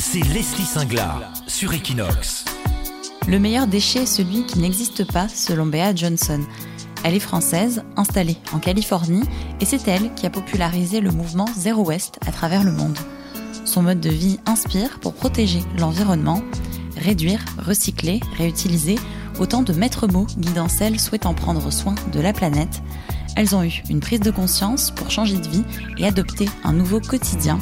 c'est Leslie Singlar sur Equinox. Le meilleur déchet est celui qui n'existe pas, selon Bea Johnson. Elle est française, installée en Californie, et c'est elle qui a popularisé le mouvement Zero Waste à travers le monde. Son mode de vie inspire pour protéger l'environnement, réduire, recycler, réutiliser, autant de maîtres mots guidant celles souhaitant prendre soin de la planète. Elles ont eu une prise de conscience pour changer de vie et adopter un nouveau quotidien.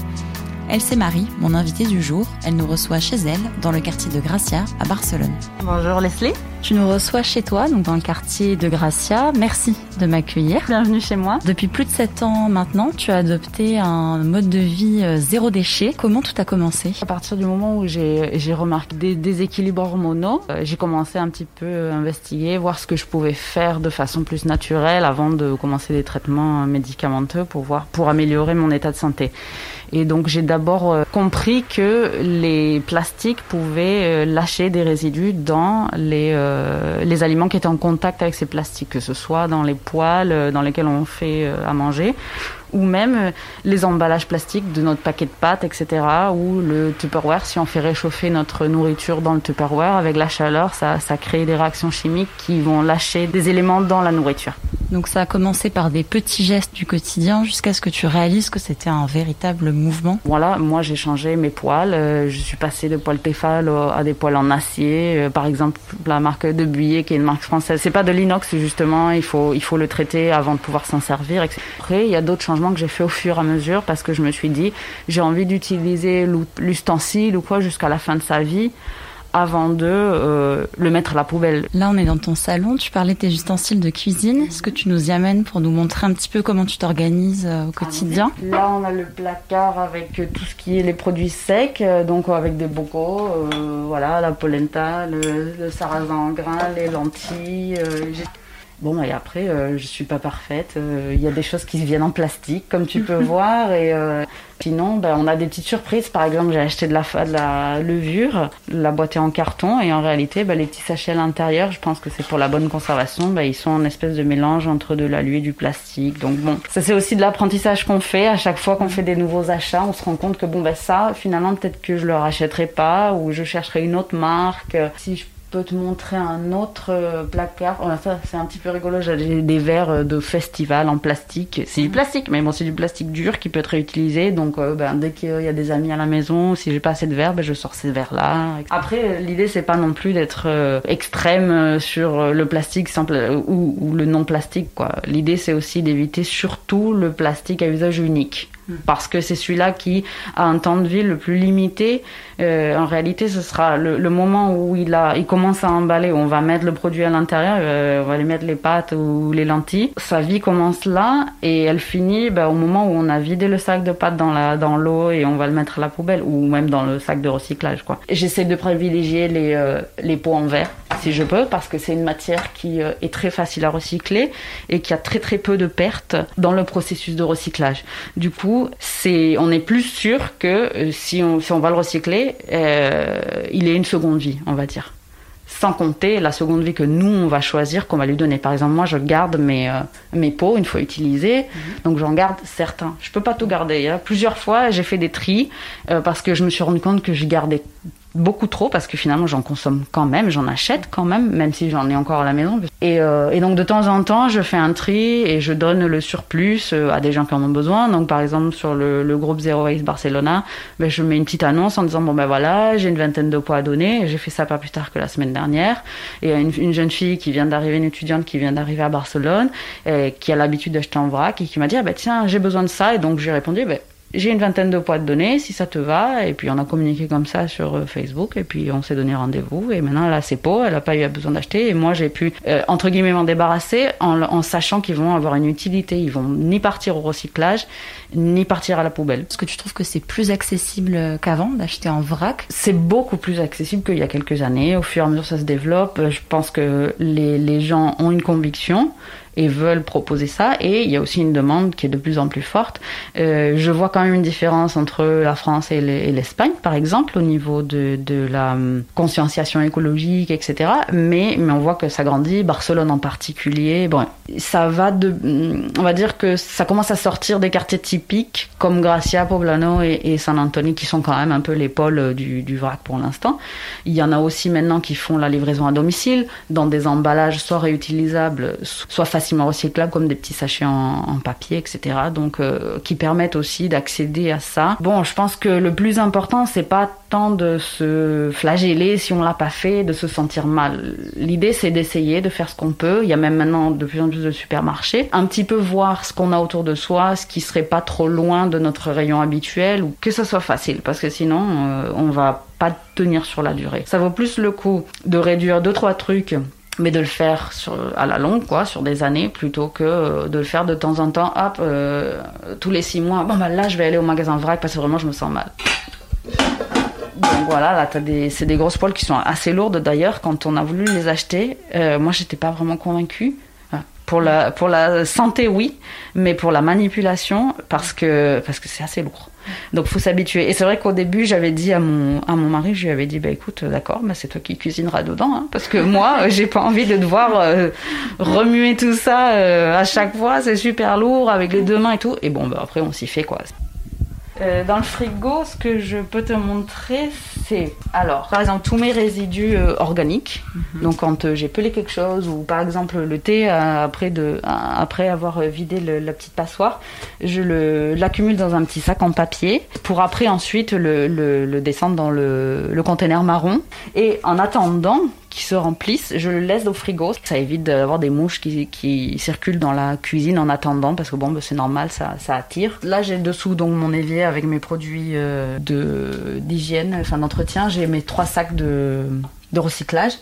Elle c'est Marie, mon invitée du jour. Elle nous reçoit chez elle, dans le quartier de Gracia, à Barcelone. Bonjour Leslie. Tu nous reçois chez toi, donc dans le quartier de Gracia. Merci de m'accueillir. Bienvenue chez moi. Depuis plus de 7 ans maintenant, tu as adopté un mode de vie euh, zéro déchet. Comment tout a commencé? À partir du moment où j'ai remarqué des déséquilibres hormonaux, euh, j'ai commencé un petit peu à investiguer, voir ce que je pouvais faire de façon plus naturelle avant de commencer des traitements médicamenteux pour voir, pour améliorer mon état de santé. Et donc j'ai d'abord euh, compris que les plastiques pouvaient lâcher des résidus dans les euh, les aliments qui étaient en contact avec ces plastiques, que ce soit dans les poêles euh, dans lesquels on fait euh, à manger, ou même les emballages plastiques de notre paquet de pâtes, etc. Ou le Tupperware, si on fait réchauffer notre nourriture dans le Tupperware, avec la chaleur, ça, ça crée des réactions chimiques qui vont lâcher des éléments dans la nourriture. Donc ça a commencé par des petits gestes du quotidien jusqu'à ce que tu réalises que c'était un véritable mouvement. Voilà, moi j'ai changé mes poêles. Je suis passée de poêles Tefal à des poêles en acier. Par exemple, la marque de Buyer qui est une marque française. C'est pas de l'inox justement, il faut, il faut le traiter avant de pouvoir s'en servir. Après, il y a d'autres changements que j'ai fait au fur et à mesure parce que je me suis dit, j'ai envie d'utiliser l'ustensile ou quoi jusqu'à la fin de sa vie avant de euh, le mettre à la poubelle. Là, on est dans ton salon. Tu parlais de tes ustensiles de cuisine. Est-ce que tu nous y amènes pour nous montrer un petit peu comment tu t'organises euh, au quotidien? Là, on a le placard avec euh, tout ce qui est les produits secs, donc avec des bocaux, voilà, la polenta, le, le, sarrasin en grains, les lentilles. Bon, et après, euh, je suis pas parfaite. Euh, il y a des choses qui viennent en plastique, comme tu peux voir. Et euh, sinon, ben, on a des petites surprises. Par exemple, j'ai acheté de la, de la levure. La boîte est en carton. Et en réalité, ben, les petits sachets à l'intérieur, je pense que c'est pour la bonne conservation. Ben, ils sont en espèce de mélange entre de l'alu et du plastique. Donc bon, ça c'est aussi de l'apprentissage qu'on fait. À chaque fois qu'on fait des nouveaux achats, on se rend compte que bon, ben ça, finalement, peut-être que je le rachèterai pas ou je chercherai une autre marque. Si je peux te montrer un autre euh, placard. Oh, ça, c'est un petit peu rigolo. J'ai des verres euh, de festival en plastique. C'est du plastique, mais bon, c'est du plastique dur qui peut être réutilisé. Donc, euh, ben, dès qu'il y a des amis à la maison, si j'ai pas assez de verres, ben, je sors ces verres-là. Après, l'idée, c'est pas non plus d'être extrême sur le plastique simple ou, ou le non plastique, quoi. L'idée, c'est aussi d'éviter surtout le plastique à usage unique parce que c'est celui-là qui a un temps de vie le plus limité. Euh, en réalité, ce sera le, moment où il, a, il commence à emballer, on va mettre le produit à l'intérieur, euh, on va lui mettre les pâtes ou les lentilles. Sa vie commence là et elle finit bah, au moment où on a vidé le sac de pâtes dans la dans l'eau et on va le mettre à la poubelle ou même dans le sac de recyclage. J'essaie de privilégier les, euh, les pots en verre si je peux parce que c'est une matière qui est très facile à recycler et qui a très très peu de pertes dans le processus de recyclage. Du coup, c'est, on est plus sûr que euh, si, on, si on va le recycler, euh, il ait une seconde vie, on va dire. Sans compter la seconde vie que nous, on va choisir, qu'on va lui donner. Par exemple, moi, je garde mes, euh, mes pots une fois utilisés, mhm. donc j'en garde certains. Je peux pas tout garder. Hein. Plusieurs fois, j'ai fait des tris parce que je me suis rendu compte que je gardais beaucoup trop parce que finalement j'en consomme quand même, j'en achète quand même, même si j'en ai encore à la maison. Et, euh, donc de temps en temps, je fais un tri et je donne le surplus euh, à des gens qui en ont besoin. Donc par exemple sur le, groupe Zero Waste Barcelona, ben, je mets une petite annonce en disant bon ben voilà, j'ai une vingtaine de poids à donner. J'ai fait ça pas plus tard que la semaine dernière. Et une, une jeune fille qui vient d'arriver, une étudiante qui vient d'arriver à Barcelone, et qui a l'habitude d'acheter en vrac et qui m'a dit ah, ben tiens j'ai besoin de ça et donc j'ai répondu ben j'ai une vingtaine de poids de données, si ça te va. Et puis on a communiqué comme ça sur euh, Facebook. Et puis on s'est donné rendez-vous. Et maintenant a ses pots, elle n'a pas eu besoin d'acheter. Et moi j'ai pu, euh, entre guillemets, m'en débarrasser en, en sachant qu'ils vont avoir une utilité. Ils vont ni partir au recyclage, ni partir à la poubelle. Est-ce que tu trouves que c'est plus accessible qu'avant d'acheter en vrac? C'est beaucoup plus accessible qu'il y a quelques années. Au fur et à mesure ça se développe. Je pense que les, les gens ont une conviction et veulent proposer ça. Et il y a aussi une demande qui est de plus en plus forte. Euh, je vois quand même une différence entre la France et l'Espagne, par exemple, au niveau de, de, la hum, conscientisation écologique, etc. Mais, mais on voit que ça grandit. Barcelone en particulier. Bon, ça va de, hum, on va dire que ça commence à sortir des quartiers typiques comme Gracia, Poblano et, et San Antonio, qui sont quand même un peu les pôles du, du vrac pour l'instant. Il y en a aussi maintenant qui font la livraison à domicile dans des emballages soit réutilisables, soit recyclables comme des petits sachets en, papier, etc. Donc euh, qui permettent aussi d'accéder à ça. Bon, je pense que le plus important, c'est pas tant de se flageller si on l'a pas fait, de se sentir mal. L'idée, c'est d'essayer, de faire ce qu'on peut. Il y a même maintenant de plus en plus de supermarchés. Un petit peu voir ce qu'on a autour de soi, ce qui serait pas trop loin de notre rayon habituel, ou que ça soit facile, parce que sinon, euh, on va pas tenir sur la durée. Ça vaut plus le coup de réduire deux trois trucs mais de le faire à la longue, quoi, sur des années, plutôt que euh, de le faire de temps en temps, hop, euh, tous les six mois, bon bah là je vais aller au magasin vrac parce que vraiment je me sens mal. Donc voilà, là c'est des grosses poils qui sont assez lourdes d'ailleurs. Quand on a voulu les acheter, euh, moi j'étais pas vraiment convaincue. Pour la, pour la santé, oui, mais pour la manipulation, parce que parce que c'est assez lourd. Donc faut s'habituer. Et c'est vrai qu'au début, j'avais dit à mon, à mon mari, je lui avais dit, bah écoute, d'accord, bah, c'est toi qui cuisineras dedans, hein, parce que moi, j'ai pas envie de devoir euh, remuer tout ça euh, à chaque fois, c'est super lourd avec les deux mains et tout. Et bon, bah, après, on s'y fait quoi. Euh, dans le frigo, ce que je peux te montrer, c'est alors, par exemple, tous mes résidus euh, organiques. Mhm. Donc, quand euh, j'ai pelé quelque chose, ou par exemple le thé après, de, après avoir vidé la petite passoire, je l'accumule dans un petit sac en papier pour après ensuite le, le descendre dans le, le conteneur marron. Et en attendant, qui se remplissent, je le laisse au frigo. Ça évite d'avoir des mouches qui, circulent dans la cuisine en attendant parce que bon, bah, c'est normal, ça, attire. Là, j'ai dessous donc mon évier avec mes produits euh, d'hygiène, enfin d'entretien. J'ai mes trois sacs de, de recyclage.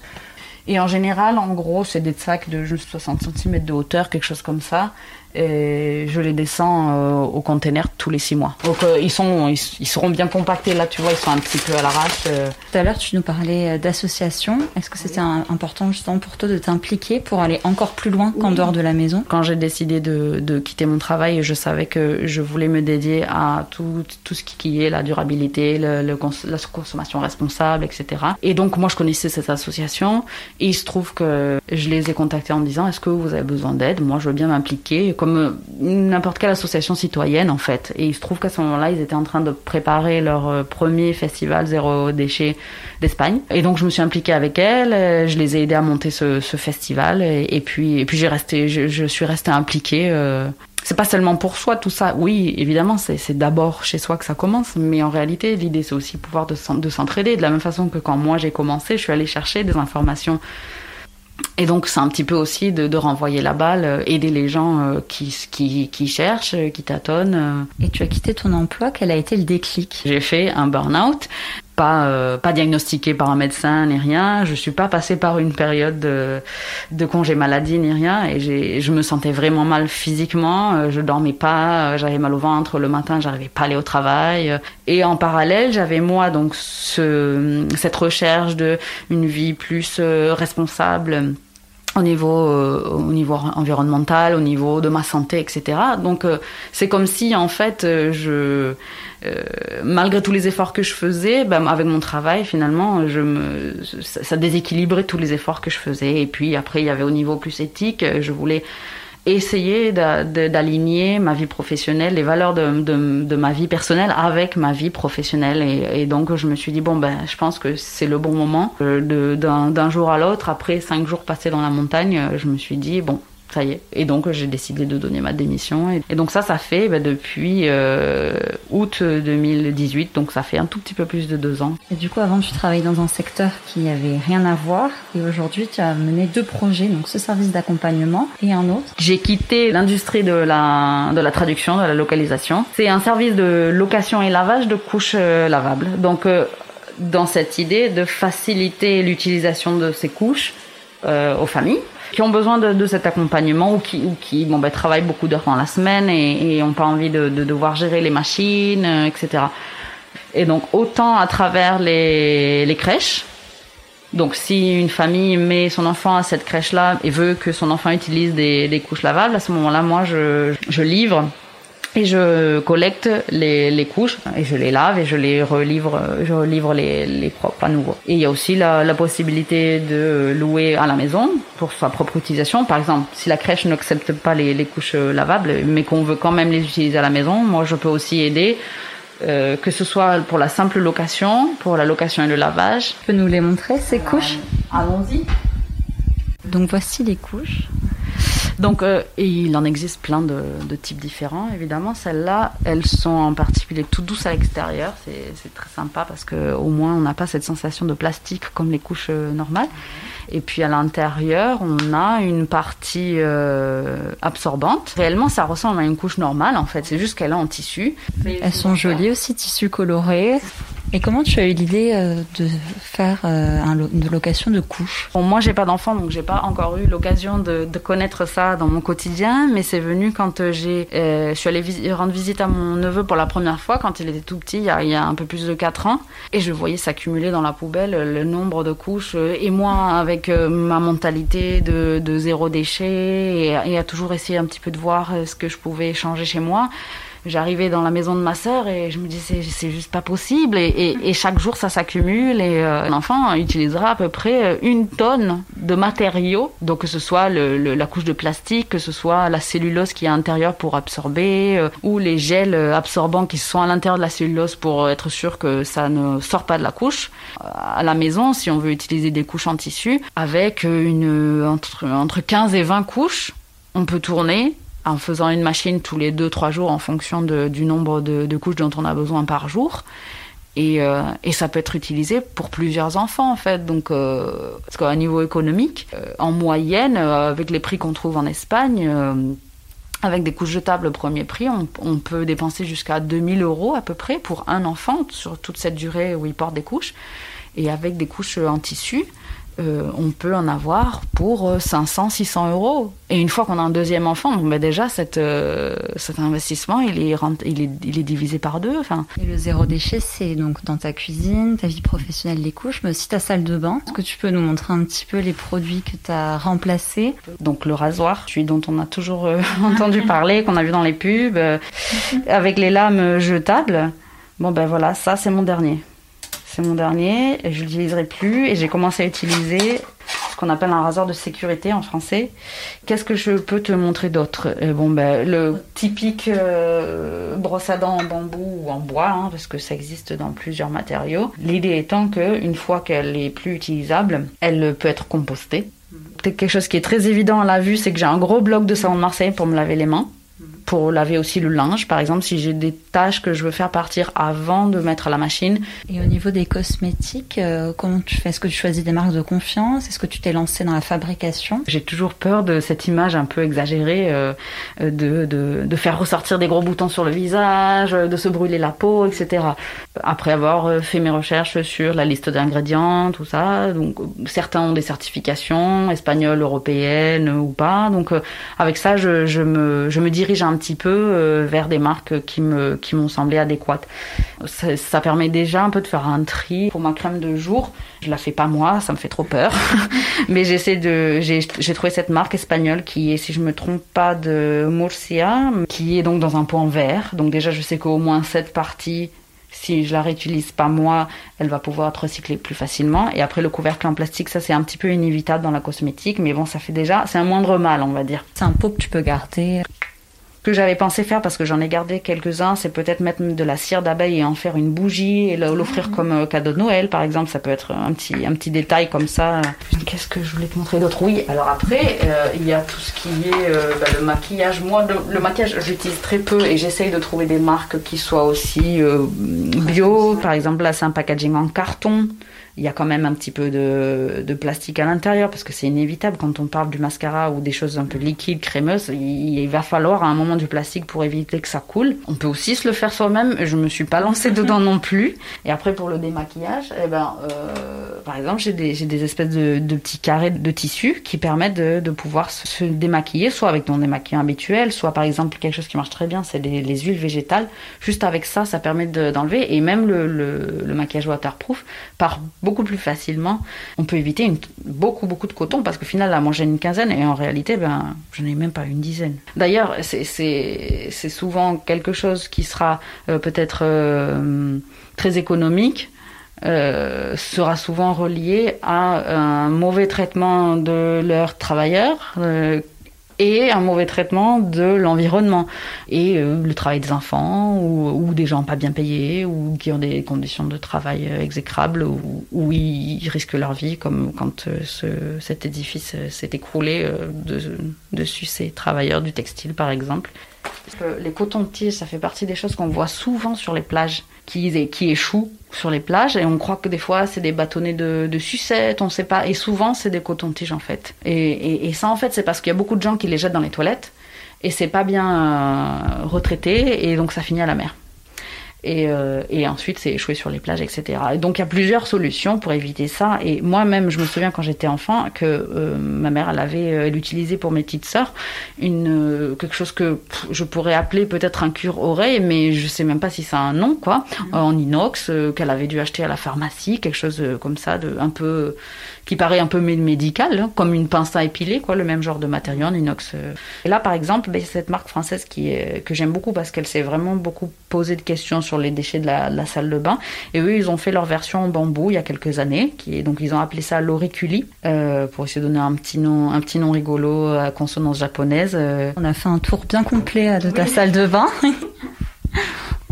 Et en général, en gros, c'est des sacs de juste 60 cm de hauteur, quelque chose comme ça et je les descends euh, au container tous les six mois. Donc euh, ils sont, ils, seront bien compactés là, tu vois, ils sont un petit peu à l'arrache. Euh. Tout à l'heure, tu nous parlais d'associations. Est-ce que c'était important justement pour toi de t'impliquer pour aller encore plus loin qu'en dehors de la maison? Quand j'ai décidé de, de, quitter mon travail, je savais que je voulais me dédier à tout, tout ce qui est la durabilité, le, la consommation responsable, etc. Et donc moi, je connaissais cette association et il se trouve que je les ai contactés en me disant est-ce que vous avez besoin d'aide? Moi, je veux bien m'impliquer comme euh, n'importe quelle association citoyenne en fait. Et il se trouve qu'à ce moment-là, ils étaient en train de préparer leur euh, premier festival zéro déchet d'Espagne. Et donc je me suis impliquée avec elles, euh, je les ai aidés à monter ce, festival. Et, puis, et puis j'ai resté, je, suis restée impliquée. c'est pas seulement pour soi tout ça. Oui, évidemment, c'est d'abord chez soi que ça commence, mais en réalité, l'idée c'est aussi pouvoir de s'entraider. De la même façon que quand moi j'ai commencé, je suis allée chercher des informations et donc c'est un petit peu aussi de, de renvoyer la balle, euh, aider les gens euh, qui, qui, qui, cherchent, euh, qui tâtonnent. Et tu as quitté ton emploi, quel a été le déclic? J'ai fait un burn-out pas euh, pas diagnostiqué par un médecin ni rien. Je suis pas passée par une période de, de congé maladie ni rien et je me sentais vraiment mal physiquement. Euh, je dormais pas, euh, j'avais mal au ventre le matin, j'arrivais pas à aller au travail. Et en parallèle, j'avais moi donc ce, cette recherche de une vie plus responsable au niveau, au niveau environnemental, au niveau de ma santé, etc. Donc c'est comme si en fait je euh, malgré tous les efforts que je faisais, ben, avec mon travail, finalement, je me, ça, déséquilibrait tous les efforts que je faisais. Et puis après, il y avait au niveau plus éthique, je voulais essayer d'aligner ma vie professionnelle, les valeurs de, ma vie personnelle avec ma vie professionnelle. Et, et, donc je me suis dit, bon, ben, je pense que c'est le bon moment. Euh, d'un jour à l'autre, après cinq jours passés dans la montagne, je me suis dit, bon, ça y est. Et donc j'ai décidé de donner ma démission. Et, donc ça, ça fait bah, depuis euh, août 2018, donc ça fait un tout petit peu plus de deux ans. Et du coup, avant, tu travaillais dans un secteur qui n'avait rien à voir. Et aujourd'hui, tu as mené deux projets, donc ce service d'accompagnement et un autre. J'ai quitté l'industrie de la, de la traduction, de la localisation. C'est un service de location et lavage de couches euh, lavables. Donc euh, dans cette idée de faciliter l'utilisation de ces couches aux familles qui ont besoin de, de, cet accompagnement ou qui, ou qui bon, ben, travaillent beaucoup d'heures dans la semaine et n'ont pas envie de, de, devoir gérer les machines, euh, etc. Et donc autant à travers les, les crèches, Donc si une famille met son enfant à cette crèche-là et veut que son enfant utilise des, des couches lavables, à ce moment-là, moi, je, je livre et je collecte les, les, couches et je les lave et je les relivre, je relivre les, les propres à nouveau. Et il y a aussi la, la, possibilité de louer à la maison pour sa propre utilisation. Par exemple, si la crèche n'accepte pas les, les couches lavables, mais qu'on veut quand même les utiliser à la maison, moi je peux aussi aider. Euh, que ce soit pour la simple location, pour la location et le lavage. Tu peux nous les montrer, ces couches? Allons-y. Donc voici les couches. Donc, euh, et il en existe plein de, de types différents, évidemment. Celles-là, elles sont en particulier tout douces à l'extérieur. C'est très sympa parce que au moins on n'a pas cette sensation de plastique comme les couches euh, normales. Et puis à l'intérieur, on a une partie euh, absorbante. Réellement, ça ressemble à une couche normale en fait. C'est juste qu'elle est en tissu. Elles sont jolies aussi, tissu coloré. Et comment tu as eu l'idée euh, de faire euh, une location de couches? Bon, Moi, j'ai pas d'enfant, donc j'ai pas encore eu l'occasion de, connaître ça dans mon quotidien, mais c'est venu quand euh, j'ai, je suis allée rendre visite à mon neveu pour la première fois quand il était tout petit, il y a, un peu plus de 4 ans, et je voyais s'accumuler dans la poubelle le nombre de couches. Et moi, avec ma mentalité de, zéro déchet et, et à toujours essayer un petit peu de voir ce que je pouvais changer chez moi j'arrivais dans la maison de ma sœur et je me disais c'est juste pas possible. Et, chaque jour ça s'accumule et euh, l'enfant utilisera à peu près une tonne de matériaux. Donc que ce soit la couche de plastique que ce soit la cellulose qui est à l'intérieur pour absorber euh, ou les gels absorbants qui sont à l'intérieur de la cellulose pour être sûr que ça ne sort pas de la couche. À la maison si on veut utiliser des couches en tissu avec entre 15 et 20 couches on peut tourner en faisant une machine tous les 2-3 jours en fonction du nombre de, couches dont on a besoin par jour. Et, euh, et, ça peut être utilisé pour plusieurs enfants en fait. Donc, euh, parce qu'à niveau économique, euh, en moyenne, euh, avec les prix qu'on trouve en Espagne, avec des couches jetables premier prix, on, on peut dépenser jusqu'à 2000 euros à peu près pour un enfant sur toute cette durée où il porte des couches. Et avec des couches en tissu, euh, on peut en avoir pour 500, 600 euros. Et une fois qu'on a un deuxième enfant, ben déjà cette, euh, cet investissement, il est, il, est, il est divisé par deux. Et le zéro déchet, c'est donc dans ta cuisine, ta vie professionnelle, les couches, mais aussi ta salle de bain. Est-ce que tu peux nous montrer un petit peu les produits que tu as remplacés? Donc le rasoir, celui dont on a toujours euh, entendu parler, qu'on a vu dans les pubs, euh, avec les lames jetables. Bon ben voilà, ça c'est mon dernier. C'est mon dernier, et je l'utiliserai plus et j'ai commencé à utiliser ce qu'on appelle un rasoir de sécurité en français. Qu'est-ce que je peux te montrer d'autre? Bon, ben, le typique euh, brosse à dents en bambou ou en bois, hein, parce que ça existe dans plusieurs matériaux. L'idée étant que une fois qu'elle est plus utilisable, elle peut être compostée. Peut-être quelque chose qui est très évident à la vue, c'est que j'ai un gros bloc de savon de Marseille pour me laver les mains pour laver aussi le linge, par exemple, si j'ai des tâches que je veux faire partir avant de mettre à la machine. Et au niveau des cosmétiques, euh, comment tu fais? Est-ce que tu choisis des marques de confiance? Est-ce que tu t'es lancé dans la fabrication? J'ai toujours peur de cette image un peu exagérée euh, de, de, de, faire ressortir des gros boutons sur le visage, de se brûler la peau, etc. Après avoir fait mes recherches sur la liste d'ingrédients, tout ça, donc certains ont des certifications espagnoles, européennes ou pas. Donc avec ça, je, je, me, je me dirige un petit peu euh, vers des marques qui me qui m'ont semblé adéquates. Ça, ça, permet déjà un peu de faire un tri pour ma crème de jour. Je la fais pas moi, ça me fait trop peur. Mais j'essaie de j'ai trouvé cette marque espagnole qui est si je me trompe pas de Murcia qui est donc dans un pot en verre. Donc déjà je sais qu'au moins cette partie si je la réutilise pas moi, elle va pouvoir être recyclée plus facilement. Et après le couvercle en plastique, ça c'est un petit peu inévitable dans la cosmétique, mais bon, ça fait déjà, c'est un moindre mal, on va dire. C'est un pot que tu peux garder que j'avais pensé faire parce que j'en ai gardé quelques-uns, c'est peut-être mettre de la cire d'abeille et en faire une bougie et l'offrir comme cadeau de Noël, par exemple. Ça peut être un petit, un petit détail comme ça. Qu'est-ce que je voulais te montrer d'autre? Oui, alors après, euh, il y a tout ce qui est euh, bah, le maquillage. Moi, le, maquillage, j'utilise très peu et j'essaye de trouver des marques qui soient aussi euh, bio. Par exemple, là, c'est un packaging en carton il y a quand même un petit peu de, de plastique à l'intérieur parce que c'est inévitable quand on parle du mascara ou des choses un peu liquides, crémeuses. Il, il va falloir à un moment du plastique pour éviter que ça coule. On peut aussi se le faire soi-même. Je me suis pas lancée dedans non plus. Et après pour le démaquillage, eh ben, euh, par exemple j'ai des, des, espèces de, de, petits carrés de tissu qui permettent de, de, pouvoir se démaquiller, soit avec ton démaquillant habituel, soit par exemple quelque chose qui marche très bien, c'est les, les, huiles végétales. Juste avec ça, ça permet d'enlever. et même le, le, le, maquillage waterproof part beaucoup plus facilement. On peut éviter beaucoup beaucoup de coton parce qu'au final là, moi une quinzaine et en réalité, ben, je n'ai même pas une dizaine. D'ailleurs, c'est souvent quelque chose qui sera euh, peut-être euh, très économique. Euh, sera souvent relié à un mauvais traitement de leurs travailleurs et un mauvais traitement de l'environnement et euh, le travail des enfants ou, des gens pas bien payés ou qui ont des conditions de travail euh, exécrables ou, où ils risquent leur vie comme quand euh, ce, cet édifice s'est écroulé de, dessus ces travailleurs du textile par exemple. Les cotons-tiges, ça fait partie des choses qu'on voit souvent sur les plages, qui, qui échouent sur les plages, et on croit que des fois c'est des bâtonnets de, de sucettes, on sait pas, et souvent c'est des cotons-tiges en fait. Et, ça en fait c'est parce qu'il y a beaucoup de gens qui les jettent dans les toilettes, et c'est pas bien euh, retraité, et donc ça finit à la mer. Et, euh, et, ensuite c'est échoué sur les plages, etc. Et donc il y a plusieurs solutions pour éviter ça. Et moi-même, je me souviens quand j'étais enfant que euh, ma mère, elle avait, euh, elle utilisait pour mes petites sœurs une quelque chose que pff, je pourrais appeler peut-être un cure-oreille, mais je sais même pas si ça a un nom, quoi, mmh. en inox qu'elle avait dû acheter à la pharmacie, quelque chose comme ça, de un peu qui paraît un peu médical, hein, comme une pince à épiler, quoi, le même genre de matériau en inox. Et là, par exemple, ben, cette marque française qui est, que j'aime beaucoup parce qu'elle s'est vraiment beaucoup posé de questions sur les déchets de la, de la, salle de bain. Et eux, ils ont fait leur version en bambou il y a quelques années, qui est, donc ils ont appelé ça l'auriculi, euh, pour essayer de donner un petit nom, un petit nom rigolo à consonance japonaise. Euh. On a fait un tour bien complet de ta oui. salle de bain.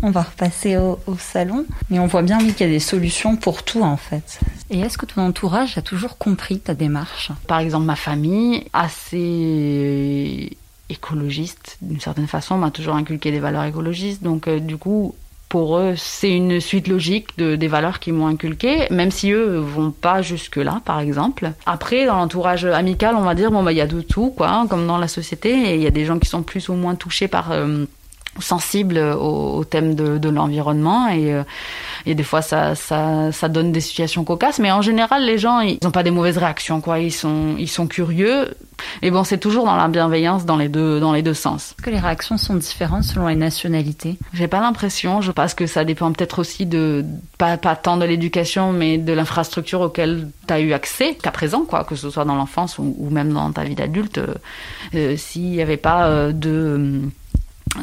On va repasser au, au, salon. Mais on voit bien oui, qu'il y a des solutions pour tout en fait. Et est-ce que ton entourage a toujours compris ta démarche? Par exemple, ma famille, assez écologiste d'une certaine façon, m'a toujours inculqué des valeurs écologistes. Donc euh, du coup, pour eux, c'est une suite logique de, des valeurs qu'ils m'ont inculquées, même si eux vont pas jusque-là, par exemple. Après, dans l'entourage amical, on va dire, bon, bah, il y a de tout, quoi, hein, comme dans la société, et il y a des gens qui sont plus ou moins touchés par... Euh, sensibles au, au, thème de, de l'environnement et, euh, et des fois ça, ça, ça donne des situations cocasses. Mais en général les gens ils n'ont pas des mauvaises réactions quoi. Ils sont, ils sont curieux. Et bon c'est toujours dans la bienveillance dans les deux, dans les deux sens. Est-ce que les réactions sont différentes selon les nationalités? J'ai pas l'impression. Je pense que ça dépend peut-être aussi de pas, pas tant de l'éducation mais de l'infrastructure auquel tu as eu accès qu'à présent quoi. Que ce soit dans l'enfance ou, ou, même dans ta vie d'adulte. Euh, s'il n'y avait pas euh, de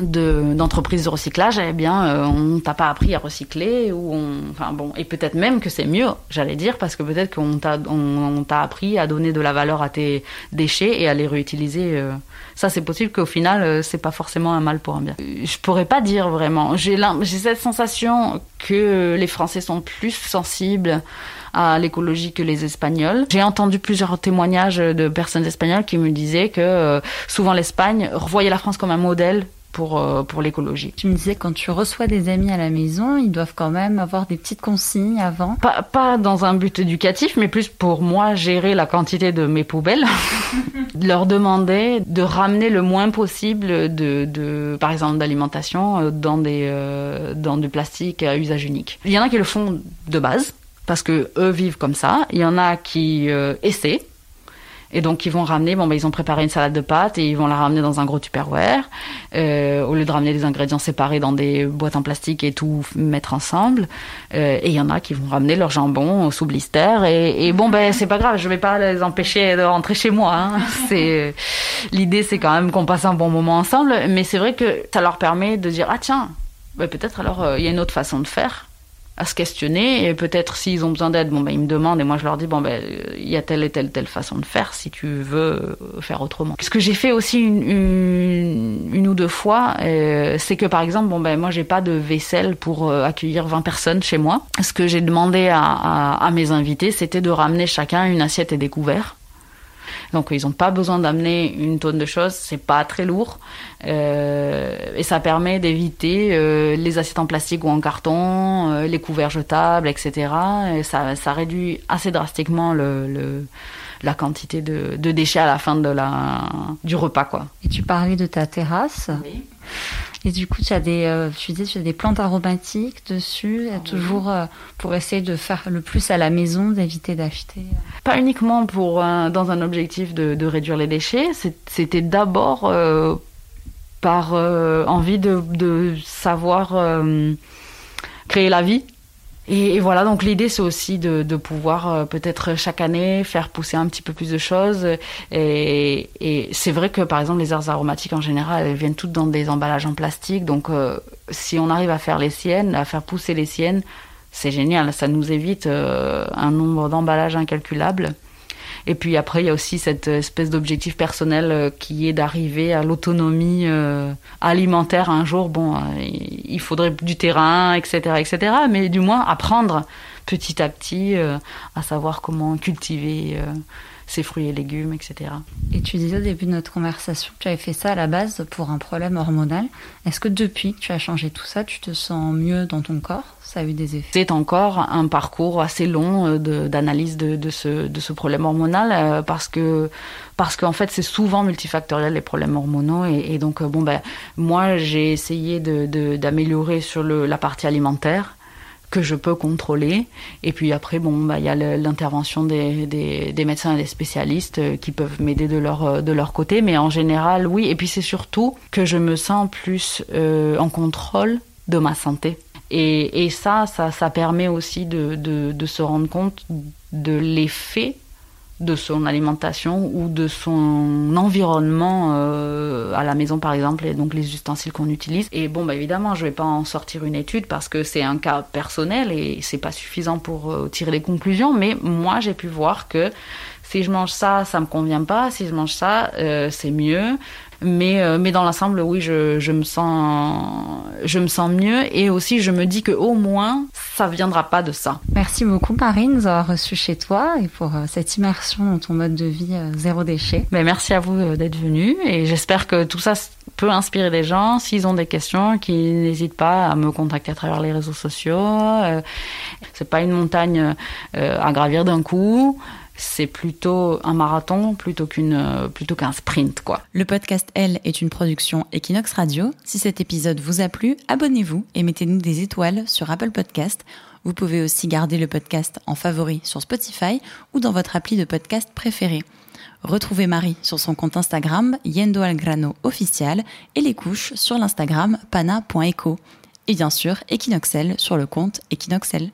d'entreprises de, recyclage, eh bien, euh, on t'a pas appris à recycler ou on, enfin bon, et peut-être même que c'est mieux, j'allais dire, parce que peut-être qu'on t'a on, t'a appris à donner de la valeur à tes déchets et à les réutiliser. Euh. Ça, c'est possible qu'au final, euh, c'est pas forcément un mal pour un bien. Je pourrais pas dire vraiment. J'ai j'ai cette sensation que les Français sont plus sensibles à l'écologie que les Espagnols. J'ai entendu plusieurs témoignages de personnes espagnoles qui me disaient que euh, souvent l'Espagne revoyait la France comme un modèle pour, euh, pour l'écologie. Tu me disais quand tu reçois des amis à la maison, ils doivent quand même avoir des petites consignes avant Pas, pas dans un but éducatif, mais plus pour moi gérer la quantité de mes poubelles. leur demander de ramener le moins possible de, de par exemple d'alimentation dans, des, euh, dans du plastique à usage unique. Il y en a qui le font de base, parce que eux vivent comme ça. Il y en a qui euh, essaient. Et donc ils vont ramener, bon ben ils ont préparé une salade de pâtes et ils vont la ramener dans un gros tupperware euh, au lieu de ramener des ingrédients séparés dans des boîtes en plastique et tout mettre ensemble. Euh, et il y en a qui vont ramener leur jambon sous blister et, et bon ben c'est pas grave, je vais pas les empêcher de rentrer chez moi. Hein. C'est l'idée c'est quand même qu'on passe un bon moment ensemble, mais c'est vrai que ça leur permet de dire ah tiens ben peut-être alors il euh, y a une autre façon de faire à se questionner. Et peut-être s'ils ont besoin d'aide bon ben ils me demandent et moi je leur dis bon ben il y a telle et telle telle façon de faire si tu veux faire autrement. Ce que j'ai fait aussi une, une, une ou deux fois euh, c'est que par exemple bon ben moi j'ai pas de vaisselle pour euh, accueillir 20 personnes chez moi. Ce que j'ai demandé à, à, à mes invités c'était de ramener chacun une assiette et des couverts donc ils n'ont pas besoin d'amener une tonne de choses, c'est pas très lourd euh, et ça permet d'éviter euh, les assiettes en plastique ou en carton, euh, les couverts jetables, etc. Et ça, ça réduit assez drastiquement le, le la quantité de, de, déchets à la fin de la, du repas. Quoi. Et tu parlais de ta terrasse. Oui. Et du coup, tu as des, euh, tu dis, tu as des plantes aromatiques dessus, Ah toujours euh, pour essayer de faire le plus à la maison, d'éviter d'acheter. Pas uniquement pour un- dans un objectif de, de réduire les déchets, c'était d'abord euh, par euh, envie de, de savoir euh, créer la vie. Et, voilà, donc l'idée c'est aussi de, de pouvoir euh, peut-être chaque année faire pousser un petit peu plus de choses. Et, et c'est vrai que par exemple les herbes aromatiques en général, elles viennent toutes dans des emballages en plastique. Donc euh, si on arrive à faire les siennes, à faire pousser les siennes, c'est génial. Ça nous évite euh, un nombre d'emballages incalculable. Et puis après, il y a aussi cette espèce d'objectif personnel euh, qui est d'arriver à l'autonomie euh, alimentaire un jour. Bon, euh, il faudrait du terrain, etc., etc. Mais du moins apprendre petit à petit à savoir comment cultiver ses fruits et légumes, etc. Et tu disais au début de notre conversation que tu avais fait ça à la base pour un problème hormonal. Est-ce que depuis que tu as changé tout ça, tu te sens mieux dans ton corps? Ça a eu des effets? C'est encore un parcours assez long euh, de- d'analyse de, de, ce, de ce problème hormonal euh, parce que parce qu'en fait c'est souvent multifactoriel les problèmes hormonaux et, et donc euh, bon ben moi j'ai essayé d'améliorer sur le, la partie alimentaire que je peux contrôler. Et puis après bon bah il y a l'intervention des, des, médecins et des spécialistes euh, qui peuvent m'aider de leur euh, de leur côté. Mais en général oui. Et puis c'est surtout que je me sens plus euh, en contrôle de ma santé. Et, et ça, ça, ça permet aussi de, de se rendre compte de l'effet de son alimentation ou de son environnement euh, à la maison par exemple et donc les ustensiles qu'on utilise. Et bon bah évidemment je vais pas en sortir une étude parce que c'est un cas personnel et c'est pas suffisant pour euh, tirer les conclusions mais moi j'ai pu voir que si je mange ça ça me convient pas. Si je mange ça euh, c'est mieux mais, euh, mais dans l'ensemble, oui, je, je, me sens, je me sens mieux et aussi je me dis que au moins ça viendra pas de ça. Merci beaucoup Marine de nous avoir reçus chez toi et pour euh, cette immersion dans ton mode de vie euh, zéro déchet. Mais merci à vous euh, d'être venu et j'espère que tout ça peut inspirer des gens. S'ils ont des questions, qu'ils n'hésitent pas à me contacter à travers les réseaux sociaux. C'est pas une montagne à gravir d'un coup c'est plutôt un marathon euh, plutôt qu'un sprint quoi. Le podcast Elle est une production Equinox Radio. Si cet épisode vous a plu, abonnez-vous et mettez-nous des étoiles sur Apple Podcast. Vous pouvez aussi garder le podcast en favori sur Spotify ou dans votre appli de podcast préféré. Retrouvez Marie sur son compte Instagram Yendo Algrano officiel et les couches sur l'Instagram pana.eco. Et bien sûr, Equinoxel sur le compte Equinoxel.